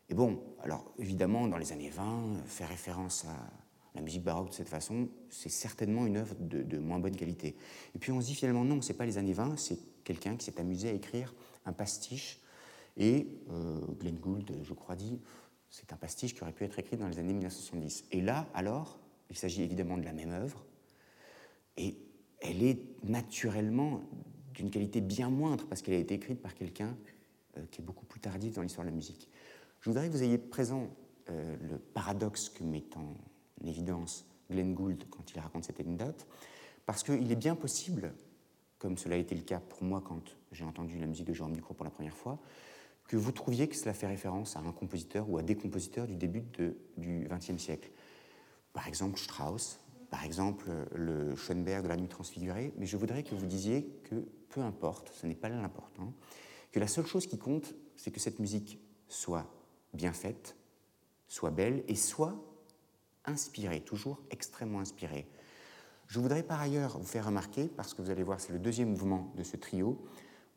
Et bon, alors évidemment, dans les années 20, fait référence à la musique baroque de cette façon, c'est certainement une œuvre de, moins bonne qualité. Et puis on se dit finalement non, c'est pas les années 20, c'est quelqu'un qui s'est amusé à écrire un pastiche. Et euh, Glenn Gould, je crois, dit c'est un pastiche qui aurait pu être écrit dans les années 1970. Et là, alors, il s'agit évidemment de la même œuvre, et elle est naturellement d'une qualité bien moindre parce qu'elle a été écrite par quelqu'un euh, qui est beaucoup plus tardif dans l'histoire de la musique. Je voudrais que vous ayez présent euh, le paradoxe que met en l'évidence Glenn Gould quand il raconte cette anecdote, parce qu'il est bien possible, comme cela a été le cas pour moi quand j'ai entendu la musique de Jérôme Ducrot pour la première fois, que vous trouviez que cela fait référence à un compositeur ou à des compositeurs du début du XXe siècle. Par exemple Strauss, par exemple le Schoenberg de la nuit transfigurée, mais je voudrais que vous disiez que peu importe, ce n'est pas l'important, que la seule chose qui compte, c'est que cette musique soit bien faite, soit belle et soit inspiré, toujours extrêmement inspiré. Je voudrais par ailleurs vous faire remarquer, parce que vous allez voir, c'est le deuxième mouvement de ce trio,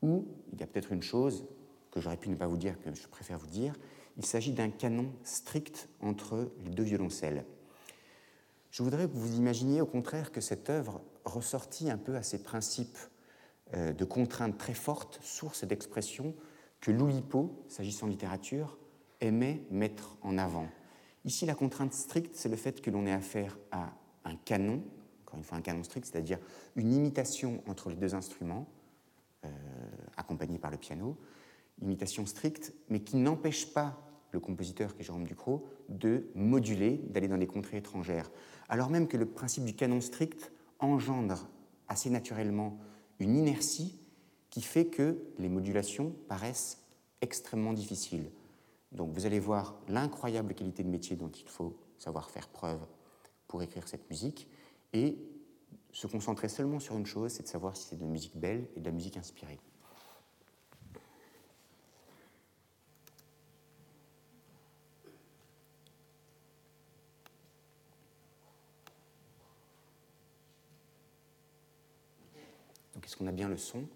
où il y a peut-être une chose que j'aurais pu ne pas vous dire, que je préfère vous dire. Il s'agit d'un canon strict entre les deux violoncelles. Je voudrais que vous imaginiez au contraire que cette œuvre ressortit un peu à ces principes euh, de contraintes très fortes, sources d'expression, que Loulipo, s'agissant de littérature, aimait mettre en avant. Ici, la contrainte stricte, c'est le fait que l'on ait affaire à un canon, encore une fois un canon strict, c'est-à-dire une imitation entre les deux instruments, euh, accompagné par le piano, imitation stricte, mais qui n'empêche pas le compositeur, qui est Jérôme Ducrot, de moduler, d'aller dans des contrées étrangères. Alors même que le principe du canon strict engendre assez naturellement une inertie qui fait que les modulations paraissent extrêmement difficiles. Donc vous allez voir l'incroyable qualité de métier dont il faut savoir faire preuve pour écrire cette musique et se concentrer seulement sur une chose, c'est de savoir si c'est de la musique belle et de la musique inspirée. Est-ce qu'on a bien le son?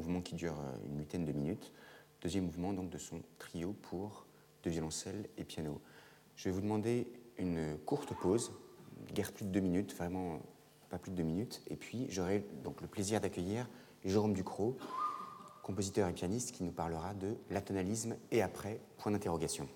Mouvement qui dure euh, une huitaine de minutes. Deuxième mouvement donc de son trio pour deux violoncelles et piano. Je vais vous demander une courte pause, guère plus de deux minutes, vraiment pas plus de deux minutes, et puis j'aurai donc le plaisir d'accueillir Jérôme Ducrot, compositeur et pianiste qui nous parlera de l'atonalisme et après, point d'interrogation.